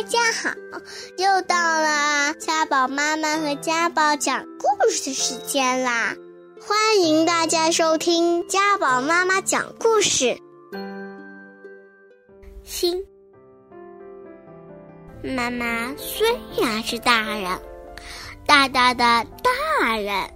大家好，又到了家宝妈妈和家宝讲故事的时间啦！欢迎大家收听家宝妈妈讲故事。心，妈妈虽然是大人，大大的大人，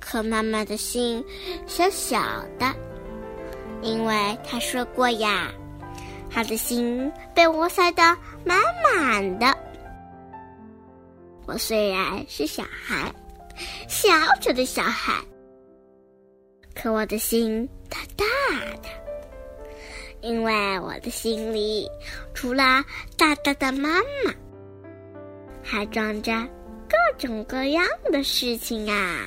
可妈妈的心小小的，因为她说过呀。他的心被我塞得满满的。我虽然是小孩，小小的小孩，可我的心大大的，因为我的心里除了大大的妈妈，还装着各种各样的事情啊。